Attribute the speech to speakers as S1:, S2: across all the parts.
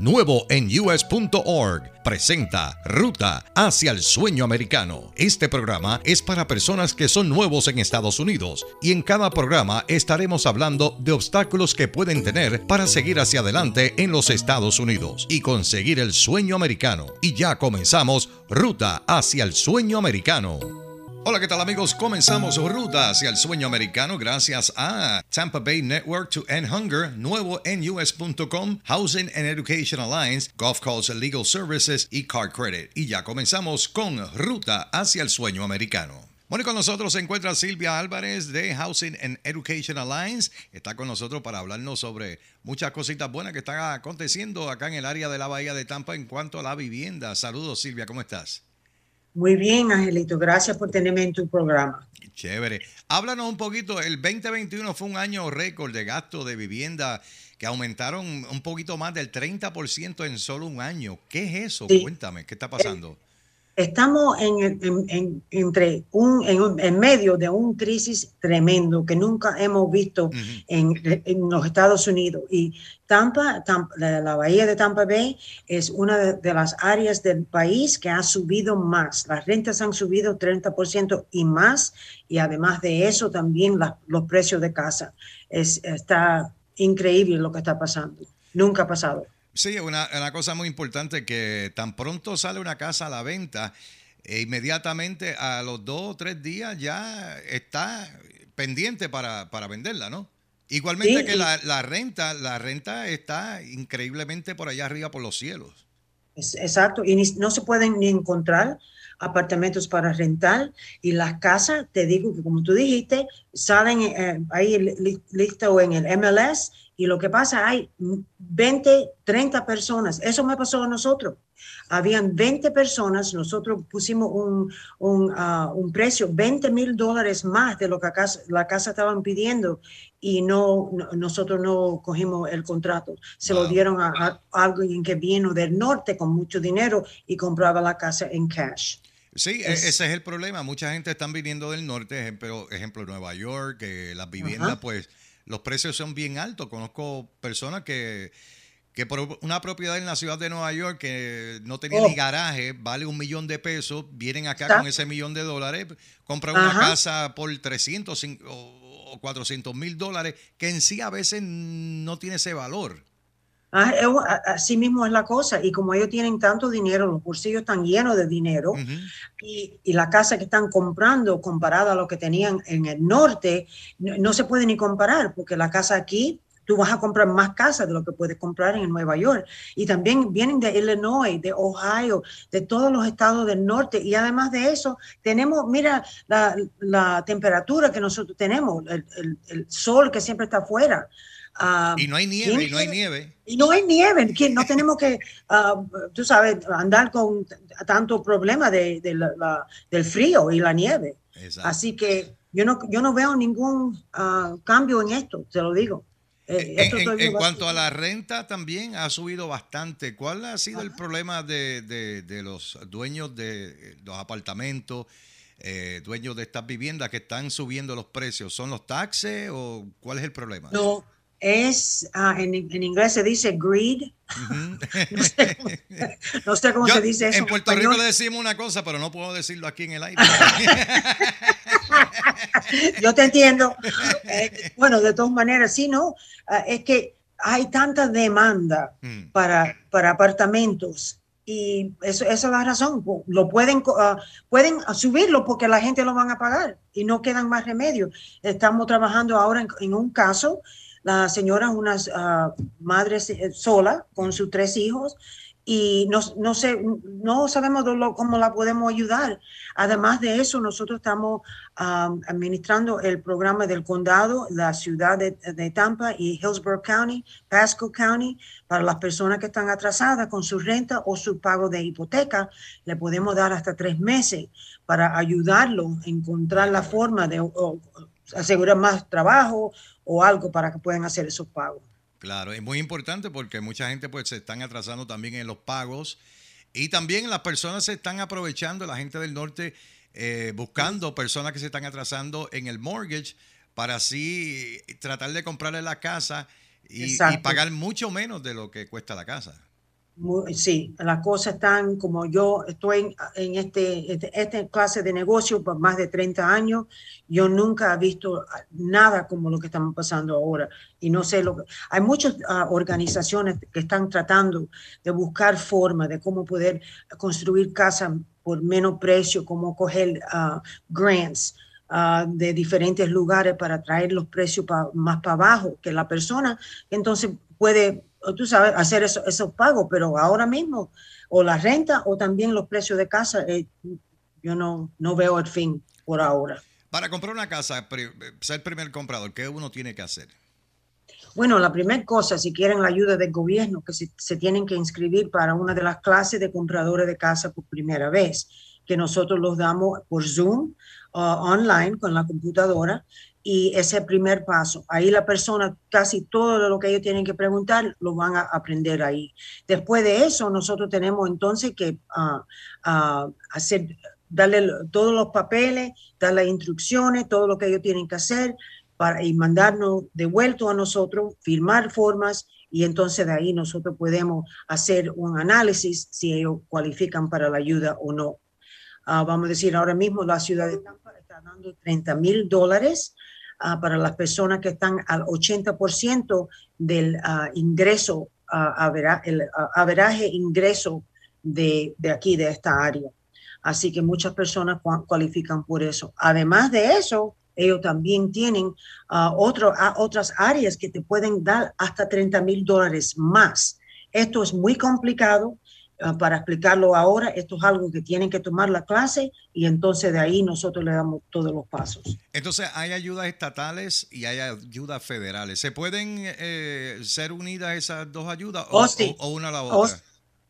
S1: Nuevo en us.org presenta Ruta hacia el sueño americano. Este programa es para personas que son nuevos en Estados Unidos y en cada programa estaremos hablando de obstáculos que pueden tener para seguir hacia adelante en los Estados Unidos y conseguir el sueño americano. Y ya comenzamos Ruta hacia el sueño americano. Hola, ¿qué tal amigos? Comenzamos ruta hacia el sueño americano gracias a Tampa Bay Network to End Hunger, nuevo en us.com, Housing and Education Alliance, Golf Calls Legal Services y Card Credit. Y ya comenzamos con ruta hacia el sueño americano. Bueno, y con nosotros se encuentra Silvia Álvarez de Housing and Education Alliance. Está con nosotros para hablarnos sobre muchas cositas buenas que están aconteciendo acá en el área de la Bahía de Tampa en cuanto a la vivienda. Saludos Silvia, ¿cómo estás?
S2: Muy bien, Angelito. Gracias por tenerme en tu programa.
S1: Chévere. Háblanos un poquito. El 2021 fue un año récord de gasto de vivienda que aumentaron un poquito más del 30% en solo un año. ¿Qué es eso? Cuéntame, ¿qué está pasando?
S2: Estamos en, entre un, en, medio de una crisis tremendo que nunca hemos visto en, los Estados Unidos. Y Tampa, la, bahía de Tampa Bay es una de, las áreas del país que ha subido más. Las rentas han subido 30% y más. Y además de eso, también los precios de casa. Es, está increíble lo que está pasando. Nunca ha pasado.
S1: Sí, una, una cosa muy importante que tan pronto sale una casa a la venta, e inmediatamente a los dos o tres días ya está pendiente para, venderla, ¿no? Igualmente que la, la, renta, la renta está increíblemente por allá arriba por los cielos.
S2: Exacto, y no se pueden ni encontrar apartamentos para rentar y las casas, te digo que como tú dijiste, salen eh, ahí listo en el MLS y lo que pasa, hay 20, 30 personas. Eso me pasó a nosotros. Habían 20 personas, nosotros pusimos un, un, ah, un precio, 20 mil dólares más de lo que la casa estaban pidiendo y no, nosotros no cogimos el contrato. Se lo dieron a, alguien que vino del norte con mucho dinero y compraba la casa en cash.
S1: Sí, e, ese es el problema. Mucha gente están viniendo del norte, ejemplo, ejemplo Nueva York, que las viviendas pues los precios son bien altos. Conozco personas que, que por una propiedad en la ciudad de Nueva York que no tenía ni oh. garaje, vale un millón de pesos, vienen acá con ese millón de dólares, compran una casa por 300 o 400 mil dólares, que en sí a veces no tiene ese valor.
S2: Ah, así mismo es la cosa. Y como ellos tienen tanto dinero, los bolsillos están llenos de dinero, y, la casa que están comprando comparada a lo que tenían en el norte, no, se puede ni comparar, porque la casa aquí, tú vas a comprar más casas de lo que puedes comprar en Nueva York. Y también vienen de Illinois, de Ohio, de todos los estados del norte. Y además de eso, tenemos, mira, la, temperatura que nosotros tenemos, el, el sol que siempre está afuera.
S1: Ah, y no hay nieve, y no hay nieve.
S2: Y no hay nieve, que no tenemos que, ah, tú sabes, andar con tanto problema de, del frío y la nieve. Así que yo no, yo no veo ningún ah, cambio en esto, te lo digo.
S1: Eh, en, cuanto a la renta también ha subido bastante. ¿Cuál ha sido el problema de, los dueños de los apartamentos, eh, dueños de estas viviendas que están subiendo los precios? ¿Son los taxes o cuál es el problema?
S2: No, es, ah, en, inglés se dice greed. no, sé, cómo se dice eso.
S1: En Puerto Rico le decimos una cosa, pero no puedo decirlo aquí en el aire.
S2: Yo te entiendo. Eh, bueno, de todas maneras, sí, ¿no? Ah, es que hay tanta demanda mm. para, para apartamentos y eso, esa es la razón. Lo pueden, ah, pueden subirlo porque la gente lo van a pagar y no quedan más remedios. Estamos trabajando ahora en un caso la señora es una uh, madre sola con sus tres hijos y no, no, sé, no sabemos cómo la podemos ayudar. Además de eso, nosotros estamos administrando el programa del condado, la ciudad de, Tampa y Hillsborough County, Pasco County, para las personas que están atrasadas con su renta o su pago de hipoteca. Le podemos dar hasta tres meses para ayudarlo a encontrar la forma de asegurar más trabajo o algo para que puedan hacer esos pagos.
S1: Claro, es muy importante porque mucha gente pues se están atrasando también en los pagos y también las personas se están aprovechando, la gente del norte eh, buscando personas que se están atrasando en el mortgage para así tratar de comprarle la casa y pagar mucho menos de lo que cuesta la casa
S2: sí, las cosas están como yo estoy en este, este, clase de negocio por más de 30 años. Yo nunca he visto nada como lo que estamos pasando ahora. Y no sé lo que. Hay muchas ah, organizaciones que están tratando de buscar formas de cómo poder construir casas por menos precio, cómo coger uh, grants. Uh, de diferentes lugares para traer los precios más para abajo, que la persona entonces puede tú sabes, hacer esos pagos, pero ahora mismo, o la renta o también los precios de casa, eh, yo no, no veo el fin por ahora.
S1: Para comprar una casa, ser primer comprador, ¿qué uno tiene que hacer?
S2: Bueno, la primera cosa, si quieren la ayuda del gobierno, que se, se, tienen que inscribir para una de las clases de compradores de casa por primera vez, que nosotros los damos por Zoom, uh, online, con la computadora, y ese primer paso. Ahí la persona, casi todo lo que ellos tienen que preguntar, lo van a aprender ahí. Después de eso, nosotros tenemos entonces que ah, hacer, darle todos los papeles, dar las instrucciones, todo lo que ellos tienen que hacer para, y mandarnos de vuelto a nosotros, firmar formas y entonces de ahí nosotros podemos hacer un análisis si ellos cualifican para la ayuda o no. Ah, vamos a decir, ahora mismo la ciudad de Tampa está dando 30 mil dólares Ah, para las personas que están al 80% del uh, ingreso, uh, el averaje ingreso de, de, aquí, de esta área. Así que muchas personas cualifican por eso. Además de eso, ellos también tienen otro, otras áreas que te pueden dar hasta 30 mil dólares más. Esto es muy complicado Ah, para explicarlo ahora, esto es algo que tienen que tomar la clase y entonces de ahí nosotros le damos todos los pasos.
S1: Entonces, hay ayudas estatales y hay ayudas federales. ¿Se pueden eh, ser unidas esas dos ayudas o, oh, una a la oh, otra?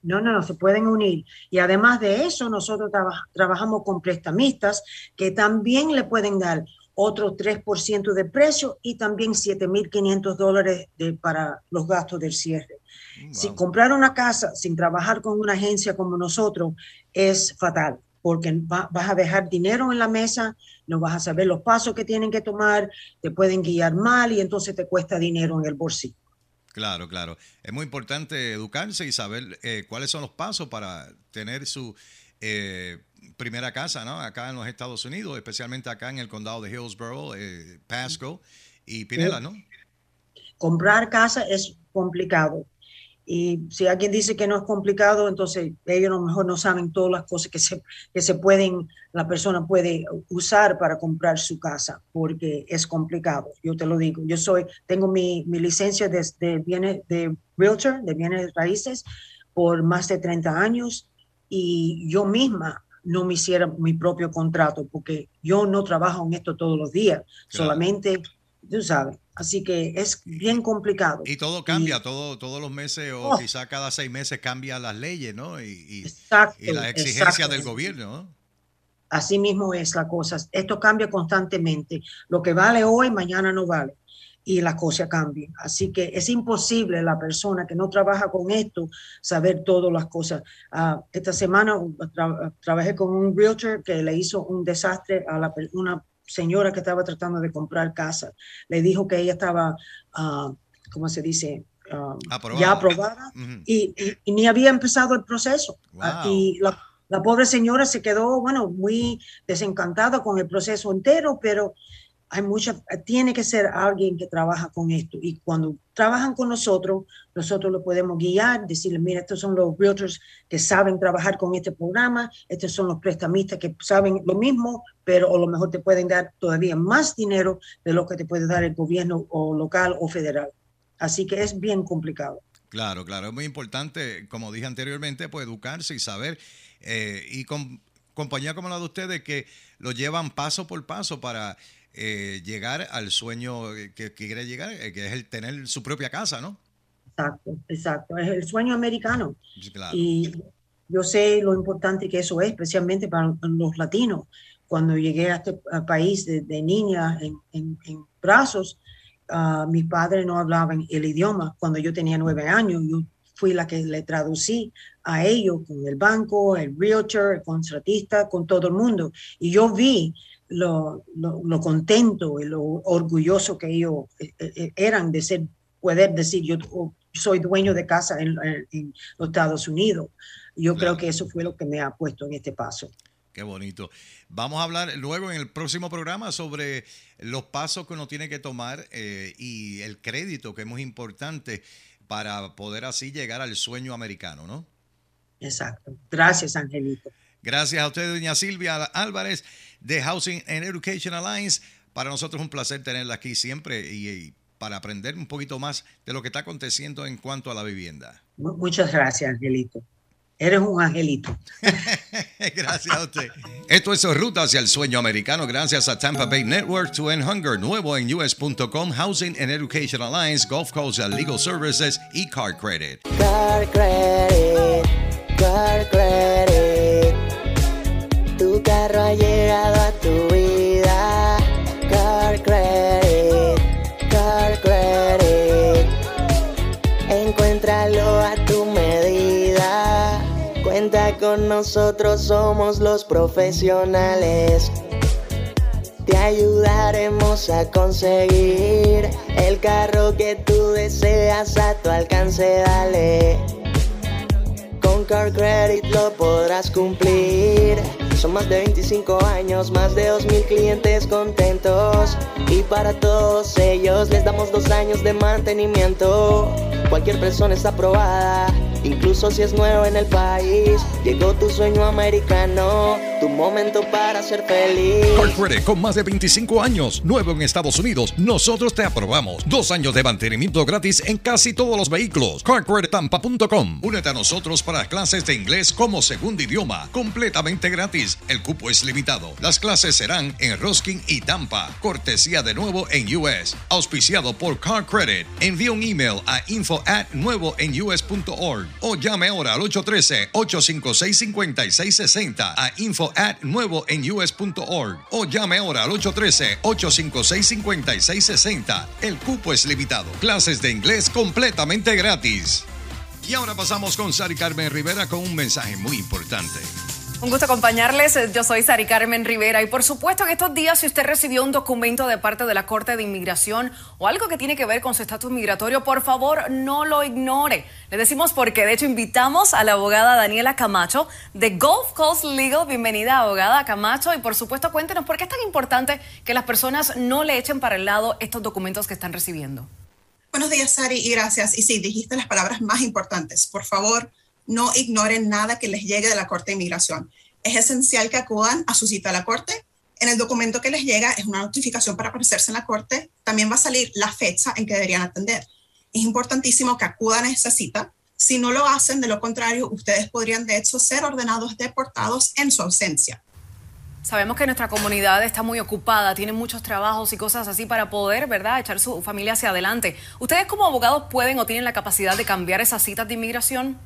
S2: no, no, no, se pueden unir. Y además de eso, nosotros trabajamos con prestamistas que también le pueden dar otro 3% de precio y también 7.500 dólares para los gastos del cierre. Mm, si comprar una casa sin trabajar con una agencia como nosotros es fatal, porque vas a dejar dinero en la mesa, no vas a saber los pasos que tienen que tomar, te pueden guiar mal y entonces te cuesta dinero en el bolsillo.
S1: Claro, claro. Es muy importante educarse y saber eh, cuáles son los pasos para tener su eh, primera casa, ¿no? Acá en los Estados Unidos, especialmente acá en el condado de Hillsborough, eh, Pasco y Pinela, ¿no?
S2: Comprar casa es complicado y si alguien dice que no es complicado, entonces ellos a lo mejor no saben todas las cosas que se, que se pueden, la persona puede usar para comprar su casa, porque es complicado. Yo te lo digo. Yo soy, tengo mi, mi licencia de, de, bienes, de realtor, de bienes raíces, por más de 30 años y yo misma no me hiciera mi propio contrato, porque yo no trabajo en esto todos los días, solamente, tú sabes, Así que es bien complicado.
S1: Y todo cambia, todo, todos los meses o oh. quizá cada seis meses cambian las leyes, ¿no? Y, y, las exigencias del gobierno, ¿no?
S2: Así mismo es la cosa. Esto cambia constantemente. Lo que vale hoy, mañana no vale. Y las cosas cambian. Así que es imposible la persona que no trabaja con esto saber todas las cosas. Ah, esta semana trabajé con un realtor que le hizo un desastre a la, una señora que estaba tratando de comprar casa le dijo que ella estaba, uh, ¿cómo se dice? Ah, ya aprobada y, ni había empezado el proceso. Y la, la, pobre señora se quedó, bueno, muy desencantada con el proceso entero, pero hay mucha, tiene que ser alguien que trabaja con esto. Y cuando trabajan con nosotros, nosotros lo podemos guiar, decirle, mira, estos son los realtors que saben trabajar con este programa, estos son los prestamistas que saben lo mismo, pero a lo mejor te pueden dar todavía más dinero de lo que te puede dar el gobierno o local o federal. Así que es bien complicado.
S1: Claro, claro, es muy importante, como dije anteriormente, pues educarse y saber, eh, y con compañía como la de ustedes que lo llevan paso por paso para eh, llegar al sueño que, quiere llegar, eh, que es el tener su propia casa, ¿no?
S2: Exacto, exacto, es el sueño americano. Y yo sé lo importante que eso es, especialmente para los latinos. Cuando llegué a este país de, niña en, brazos, uh, mis padres no hablaban el idioma. Cuando yo tenía nueve años, yo fui la que le traducí a ellos con el banco, el realtor, el contratista, con todo el mundo. Y yo vi lo, lo, contento y lo orgulloso que ellos eh, eh, eran de ser, poder decir, yo soy dueño de casa en, los Estados Unidos. Yo creo que eso fue lo que me ha puesto en este paso.
S1: Qué bonito. Vamos a hablar luego en el próximo programa sobre los pasos que uno tiene que tomar eh, y el crédito, que es muy importante para poder así llegar al sueño americano, ¿no?
S2: Exacto. Gracias, Angelito.
S1: Gracias a usted, doña Silvia Álvarez de Housing and Education Alliance. Para nosotros es un placer tenerla aquí siempre y, para aprender un poquito más de lo que está aconteciendo en cuanto a la vivienda.
S2: Muchas gracias, Angelito. Eres un angelito.
S1: gracias a usted. Esto es Ruta hacia el Sueño Americano gracias a Tampa Bay Network to End Hunger, nuevo en us.com, Housing and Education Alliance, Gulf Coast Legal Services y Car Credit.
S3: Car Credit, Car Credit. Nosotros, somos los profesionales. Te ayudaremos a conseguir el carro que tú deseas a tu alcance, dale. Con Car Credit lo podrás cumplir. Son más de 25 años, más de 2.000 clientes contentos. Y para todos ellos les damos dos años de mantenimiento. Cualquier persona está aprobada Incluso si es nuevo en el país, llegó tu sueño americano, tu momento para ser feliz.
S1: Credit con más de 25 años, nuevo en Estados Unidos, nosotros te aprobamos. Dos años de mantenimiento gratis en casi todos los vehículos. CarCreditTampa.com. Únete a nosotros para clases de inglés como segundo idioma, completamente gratis. El cupo es limitado. Las clases serán en Roskin y Tampa. Cortesía de nuevo en US. Auspiciado por Car Credit. Envía un email a info at nuevoenus.org o llame ahora al 813-856-5660 a info at nuevoenus.org o llame ahora al 813-856-5660. El cupo es limitado. Clases de inglés completamente gratis. Y ahora pasamos con Sari Carmen Rivera con un mensaje muy importante.
S4: Un gusto acompañarles. Yo soy Sari Carmen Rivera y por supuesto que estos días si usted recibió un documento de parte de la Corte de Inmigración o algo que tiene que ver con su estatus migratorio, por favor no lo ignore. Le decimos porque de hecho invitamos a la abogada Daniela Camacho de Gulf Coast Legal. Bienvenida abogada Camacho y por supuesto cuéntenos por qué es tan importante que las personas no le echen para el lado estos documentos que están recibiendo.
S5: Buenos días Sari y gracias. Y sí, dijiste las palabras más importantes. Por favor no ignoren nada que les llegue de la Corte de Inmigración. Es esencial que acudan a su cita a la Corte. En el documento que les llega es una notificación para aparecerse en la Corte. También va a salir la fecha en que deberían atender. Es importantísimo que acudan a esa cita. Si no lo hacen, de lo contrario, ustedes podrían de hecho ser ordenados deportados en su ausencia.
S4: Sabemos que nuestra comunidad está muy ocupada, tiene muchos trabajos y cosas así para poder, ¿verdad?, echar su familia hacia adelante. ¿Ustedes como abogados pueden o tienen la capacidad de cambiar esas citas de inmigración?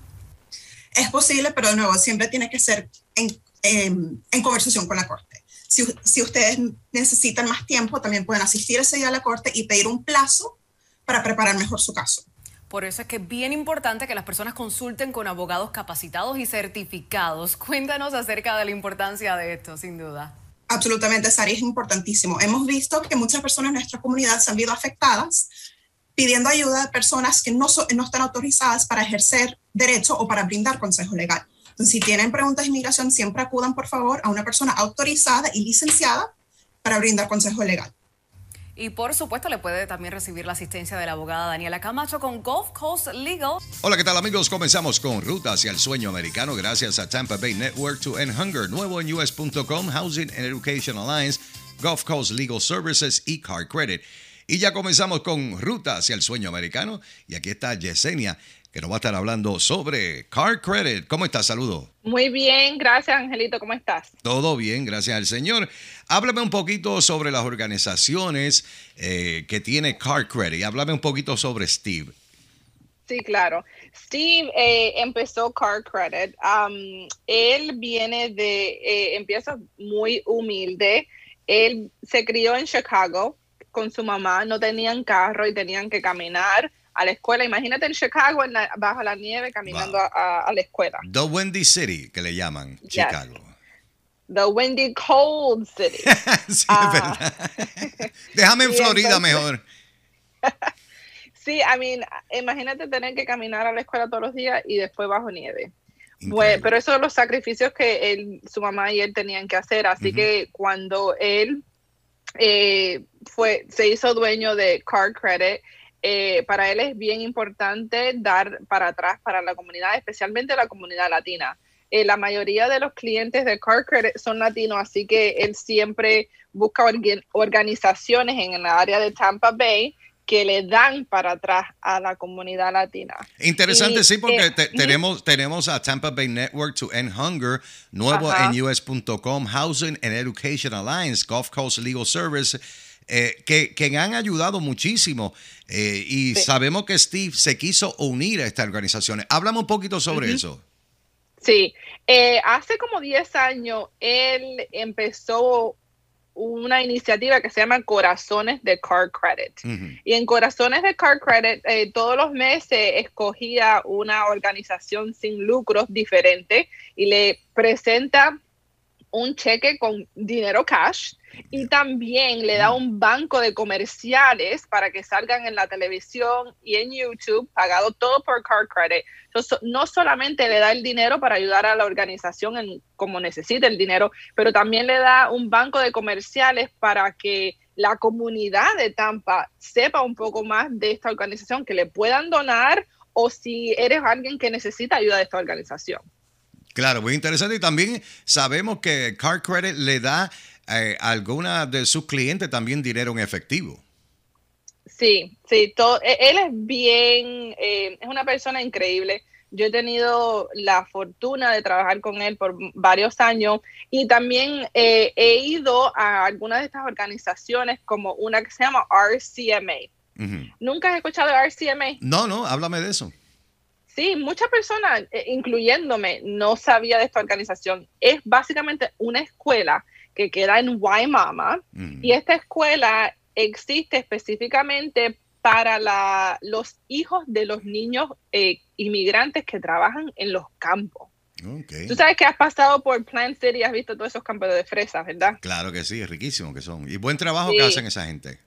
S5: Es posible, pero de nuevo, siempre tiene que ser en, en, conversación con la Corte. Si, si, ustedes necesitan más tiempo, también pueden asistir ese día a la Corte y pedir un plazo para preparar mejor su caso.
S4: Por eso es que es bien importante que las personas consulten con abogados capacitados y certificados. Cuéntanos acerca de la importancia de esto, sin duda.
S5: Absolutamente, Sari, es importantísimo. Hemos visto que muchas personas en nuestra comunidad se han visto afectadas pidiendo ayuda a personas que no, no están autorizadas para ejercer derecho o para brindar consejo legal. Entonces, si tienen preguntas de inmigración, siempre acudan, por favor, a una persona autorizada y licenciada para brindar consejo legal.
S4: Y por supuesto le puede también recibir la asistencia de la abogada Daniela Camacho con Gulf Coast Legal.
S1: Hola, ¿qué tal amigos? Comenzamos con Ruta hacia el Sueño Americano gracias a Tampa Bay Network to End Hunger, nuevo en us.com, Housing and Education Alliance, Gulf Coast Legal Services y Car Credit. Y ya comenzamos con Ruta hacia el Sueño Americano. Y aquí está Yesenia que nos va a estar hablando sobre Car Credit. ¿Cómo estás? Saludos.
S6: Muy bien, gracias Angelito, ¿cómo estás?
S1: Todo bien, gracias al Señor. Háblame un poquito sobre las organizaciones eh, que tiene Car Credit. Háblame un poquito sobre Steve.
S6: Sí, claro. Steve eh, empezó Car Credit. Um, él viene de, eh, empieza muy humilde. Él se crió en Chicago con su mamá, no tenían carro y tenían que caminar a la escuela. Imagínate en Chicago, bajo la nieve, caminando a, la escuela.
S1: The Windy City, que le llaman, Chicago.
S6: The Windy Cold City.
S1: sí, ah. Déjame en Florida mejor.
S6: sí, I mean, imagínate tener que caminar a la escuela todos los días y después bajo nieve. Bueno, pero esos son los sacrificios que él, su mamá y él tenían que hacer. Así que cuando él eh, fue, se hizo dueño de Car Credit, eh, para él es bien importante dar para atrás para la comunidad, especialmente la comunidad latina. Eh, la mayoría de los clientes de Car Credit son latinos, así que él siempre busca organizaciones en el área de Tampa Bay que le dan para atrás a la comunidad latina.
S1: Interesante, sí, porque eh, tenemos, tenemos a Tampa Bay Network to End Hunger, nuevo en us.com, Housing and Education Alliance, Gulf Coast Legal Service eh, que, que, han ayudado muchísimo. Eh, y sabemos que Steve se quiso unir a estas organizaciones. Háblame un poquito sobre eso.
S6: Sí, eh, hace como 10 años él empezó una iniciativa que se llama Corazones de Car Credit. Y en Corazones de Car Credit todos los meses escogía una organización sin lucros diferente y le presenta un cheque con dinero cash y también le da un banco de comerciales para que salgan en la televisión y en YouTube, pagado todo por Card Credit. Entonces, no solamente le da el dinero para ayudar a la organización en como necesita el dinero, pero también le da un banco de comerciales para que la comunidad de Tampa sepa un poco más de esta organización, que le puedan donar o si eres alguien que necesita ayuda de esta organización.
S1: Claro, muy interesante. Y también sabemos que Car Credit le da eh, a alguna de sus clientes también dinero en efectivo.
S6: Sí, sí, todo, e, él es bien, eh, es una persona increíble. Yo he tenido la fortuna de trabajar con él por varios años y también eh, he ido a algunas de estas organizaciones como una que se llama RCMA. ¿Nunca has escuchado de RCMA?
S1: No, no, háblame de eso.
S6: Sí, muchas personas, eh, incluyéndome, no sabía de esta organización. Es básicamente una escuela que queda en Waimama y esta escuela existe específicamente para la, los hijos de los niños eh, inmigrantes que trabajan en los campos. Tú sabes que has pasado por Plant City y has visto todos esos campos de fresas, ¿verdad?
S1: Claro que sí, es riquísimo que son. Y buen trabajo que hacen esa gente.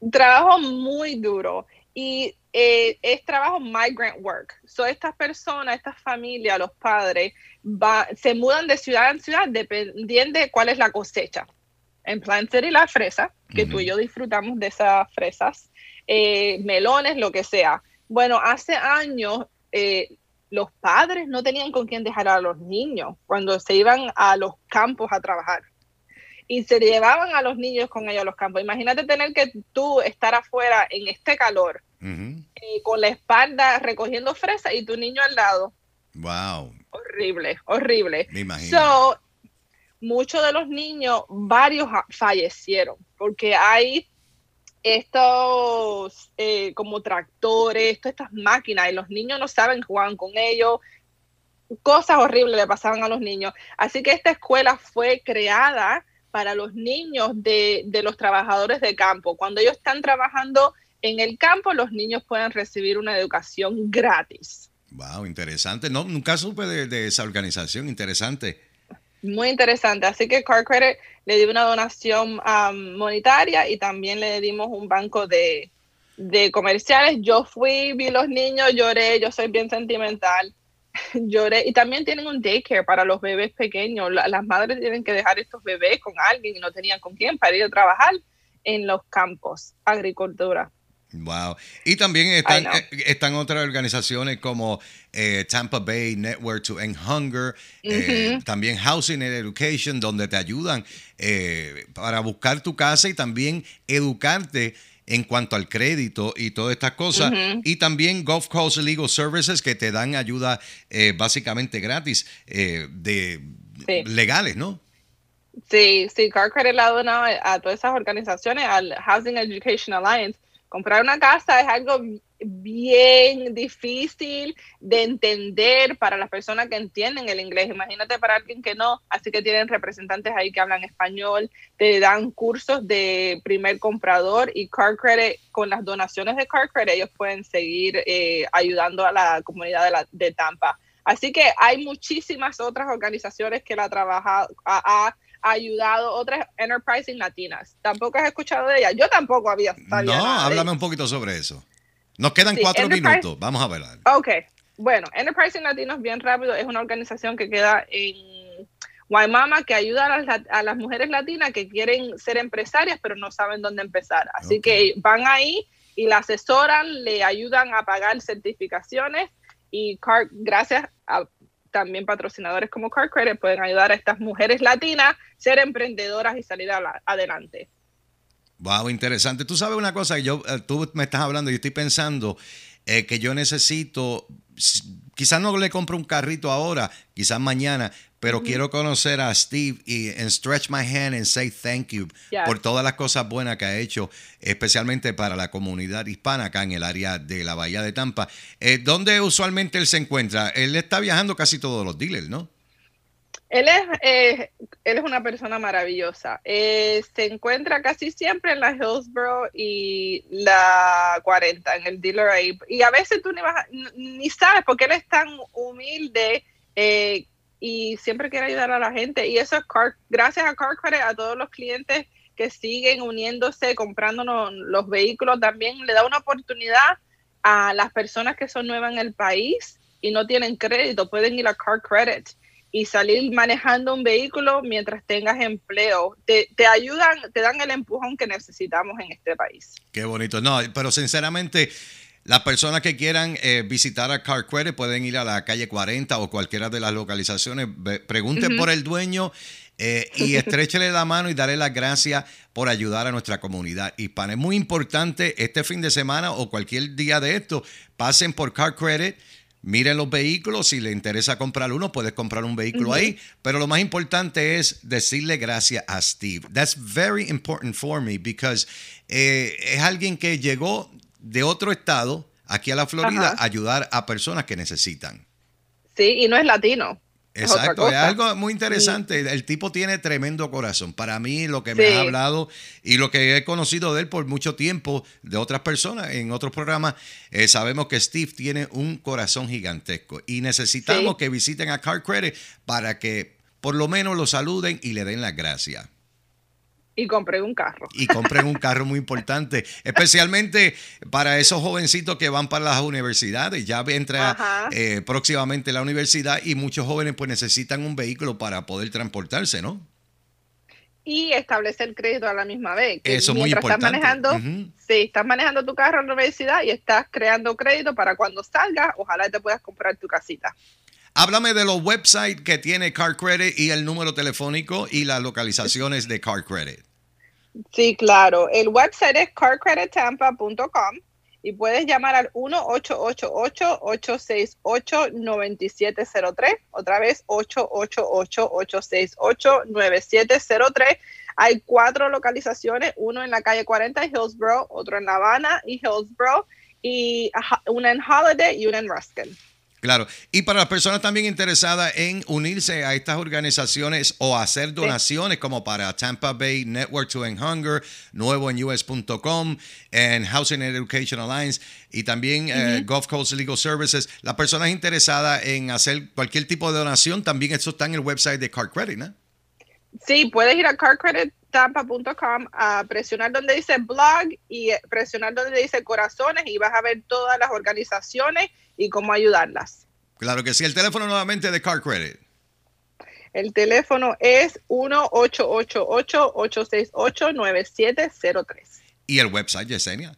S6: Un trabajo muy duro. Y eh, es trabajo migrant work. So, estas personas, estas familias, los padres, va, se mudan de ciudad en ciudad dependiendo de cuál es la cosecha. En Plant City la fresa, que tú y yo disfrutamos de esas fresas, eh, melones, lo que sea. Bueno, hace años eh, los padres no tenían con quién dejar a los niños cuando se iban a los campos a trabajar y se llevaban a los niños con ellos a los campos. Imagínate tener que tú estar afuera en este calor y con la espalda recogiendo fresa y tu niño al lado.
S1: Wow.
S6: Horrible, horrible.
S1: Me imagino.
S6: muchos de los niños, varios fallecieron porque hay estos eh, como tractores, todas estas máquinas y los niños no saben jugar con ellos. Cosas horribles le pasaban a los niños. Así que esta escuela fue creada para los niños de, de los trabajadores de campo. Cuando ellos están trabajando en el campo los niños pueden recibir una educación gratis.
S1: Wow, interesante. No, nunca supe de, esa organización, interesante.
S6: Muy interesante. Así que Car Credit le dio una donación um, monetaria y también le dimos un banco de, comerciales. Yo fui, vi los niños, lloré, yo soy bien sentimental. lloré. Y también tienen un daycare para los bebés pequeños. Las madres tienen que dejar estos bebés con alguien y no tenían con quién para ir a trabajar en los campos, agricultura.
S1: Wow. Y también están, eh, están otras organizaciones como eh, Tampa Bay Network to End Hunger, eh, también Housing and Education, donde te ayudan para buscar tu casa y también educarte en cuanto al crédito y todas estas cosas. Y también Gulf Coast Legal Services que te dan ayuda eh, básicamente gratis eh, de legales, ¿no?
S6: Sí, sí, Car Credit ha donado a todas esas organizaciones, al Housing Education Alliance. Comprar una casa es algo bien difícil de entender para las personas que entienden el inglés. Imagínate para alguien que no, así que tienen representantes ahí que hablan español, te dan cursos de primer comprador y Car Credit, con las donaciones de Car Credit, ellos pueden seguir eh, ayudando a la comunidad de, la, de Tampa. Así que hay muchísimas otras organizaciones que la trabaja, ha, ayudado, otras enterprising latinas. Tampoco has escuchado de ella. Yo tampoco había
S1: sabido. No, háblame un poquito sobre eso. Nos quedan cuatro minutos. Vamos a ver.
S6: Ok. Bueno, Enterprise Latinos, bien rápido, es una organización que queda en Guaymama que ayuda a las, mujeres latinas que quieren ser empresarias pero no saben dónde empezar. Así que van ahí y la asesoran, le ayudan a pagar certificaciones y gracias a también patrocinadores como Car Credit pueden ayudar a estas mujeres latinas a ser emprendedoras y salir adelante.
S1: Wow, interesante. Tú sabes una cosa, yo, eh, tú me estás hablando y estoy pensando eh, que yo necesito, quizás no le compro un carrito ahora, quizás mañana, pero quiero conocer a Steve y stretch my hand and say thank you por todas las cosas buenas que ha hecho, especialmente para la comunidad hispana acá en el área de la Bahía de Tampa. Eh, ¿Dónde usualmente él se encuentra? Él está viajando casi todos los dealers, ¿no?
S6: Él es, eh, él es una persona maravillosa. Eh, se encuentra casi siempre en la Hillsborough y la 40, en el dealer ahí. Y a veces tú ni, vas ni sabes porque él es tan humilde eh, y siempre quiere ayudar a la gente. Y eso es gracias a Car a todos los clientes que siguen uniéndose, comprándonos los vehículos, también le da una oportunidad a las personas que son nuevas en el país y no tienen crédito, pueden ir a Car Credit y salir manejando un vehículo mientras tengas empleo. Te, ayudan, te dan el empujón que necesitamos en este país.
S1: Qué bonito. No, pero sinceramente, las personas que quieran eh, visitar a Car Credit pueden ir a la calle 40 o cualquiera de las localizaciones. Pregunten por el dueño. Eh, y estrechele la mano y darle las gracias por ayudar a nuestra comunidad hispana. Es muy importante este fin de semana o cualquier día de esto, pasen por Car Credit, miren los vehículos, si le interesa comprar uno, puedes comprar un vehículo ahí, pero lo más importante es decirle gracias a Steve. That's very important for me because eh, es alguien que llegó de otro estado aquí a la Florida a ayudar a personas que necesitan.
S6: Sí, y no es latino.
S1: Exacto, es, algo muy interesante. El tipo tiene tremendo corazón. Para mí, lo que me ha hablado y lo que he conocido de él por mucho tiempo, de otras personas en otros programas, eh, sabemos que Steve tiene un corazón gigantesco y necesitamos que visiten a Car Credit para que por lo menos lo saluden y le den las gracias.
S6: Y compren un carro.
S1: Y compren un carro muy importante, especialmente para esos jovencitos que van para las universidades. Ya entra eh, próximamente la universidad y muchos jóvenes pues necesitan un vehículo para poder transportarse, ¿no?
S6: Y establecer crédito a la misma vez.
S1: Eso es muy importante.
S6: Estás manejando, Sí, estás manejando tu carro en la universidad y estás creando crédito para cuando salgas, ojalá te puedas comprar tu casita.
S1: Háblame de los websites que tiene Car Credit y el número telefónico y las localizaciones de Car Credit.
S6: Sí, claro. El website es carcredittampa.com y puedes llamar al 1-888-868-9703. Otra vez, 888-868-9703. Hay cuatro localizaciones, uno en la calle 40 Hillsborough, otro en La Habana y Hillsborough, y una en Holiday y una en Ruskin.
S1: Claro, y para las personas también interesadas en unirse a estas organizaciones o hacer donaciones como para Tampa Bay Network to End Hunger, nuevo en us.com, en Housing and Education Alliance y también eh, Gulf Coast Legal Services, las personas interesadas en hacer cualquier tipo de donación, también eso está en el website de Card Credit, ¿no?
S6: Sí, puedes ir a cardcredittampa.com a presionar donde dice blog y presionar donde dice corazones y vas a ver todas las organizaciones y cómo ayudarlas.
S1: Claro que sí. El teléfono nuevamente de Car Credit.
S6: El teléfono es 1-888-868-9703.
S1: ¿Y el website, Yesenia?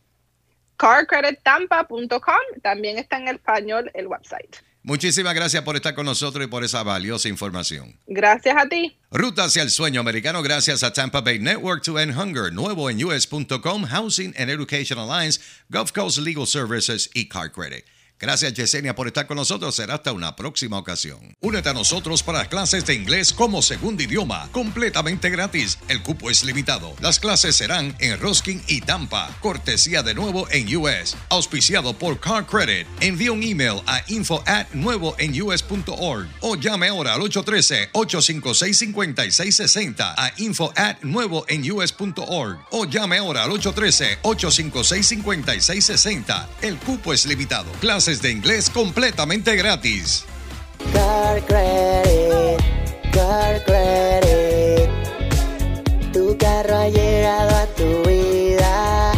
S6: carcredittampa.com. También está en español el website.
S1: Muchísimas gracias por estar con nosotros y por esa valiosa información.
S6: Gracias a ti.
S1: Ruta hacia el sueño americano gracias a Tampa Bay Network to End Hunger, nuevo en us.com, Housing and Education Alliance, Gulf Coast Legal Services y Car Credit. Gracias Yesenia por estar con nosotros. Será hasta una próxima ocasión. Únete a nosotros para clases de inglés como segundo idioma, completamente gratis. El cupo es limitado. Las clases serán en Roskin y Tampa. Cortesía de nuevo en US. Auspiciado por Car Credit. Envía un email a info at nuevo en us.org o llame ahora al 813-856-5660 a info at nuevo en us.org o llame ahora al 813-856-5660. El cupo es limitado. Clases de inglés completamente gratis.
S3: Car Credit, Car Credit. Tu carro ha llegado a tu vida.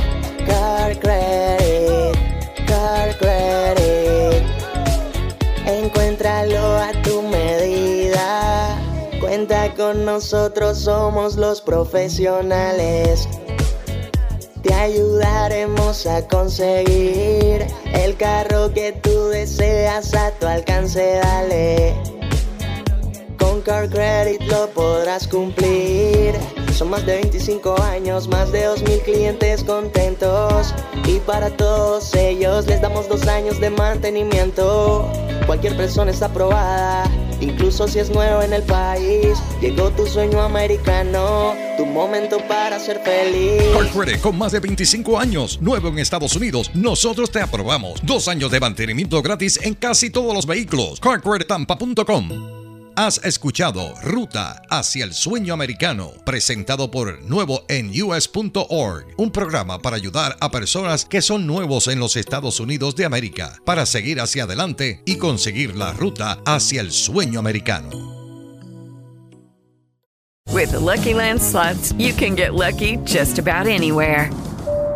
S3: Car Credit, Car Credit. Encuéntralo a tu medida. Cuenta con nosotros, somos los profesionales. Te ayudaremos a conseguir el carro que tú deseas a tu alcance, dale. Con Car Credit lo podrás cumplir. Son más de 25 años, más de 2.000 clientes contentos. Y para todos ellos les damos dos años de mantenimiento. Cualquier persona está aprobada, incluso si es nuevo en el país. Llegó tu sueño americano, tu momento para ser feliz.
S1: Car Credit con más de 25 años, nuevo en Estados Unidos. Nosotros te aprobamos. Dos años de mantenimiento gratis en casi todos los vehículos. CarCreditTampa.com. Has escuchado Ruta hacia el sueño americano, presentado por Nuevo en US.org, un programa para ayudar a personas que son nuevos en los Estados Unidos de América, para seguir hacia adelante y conseguir la ruta hacia el sueño americano.
S7: With Lucky Land slots, you can get lucky just about anywhere.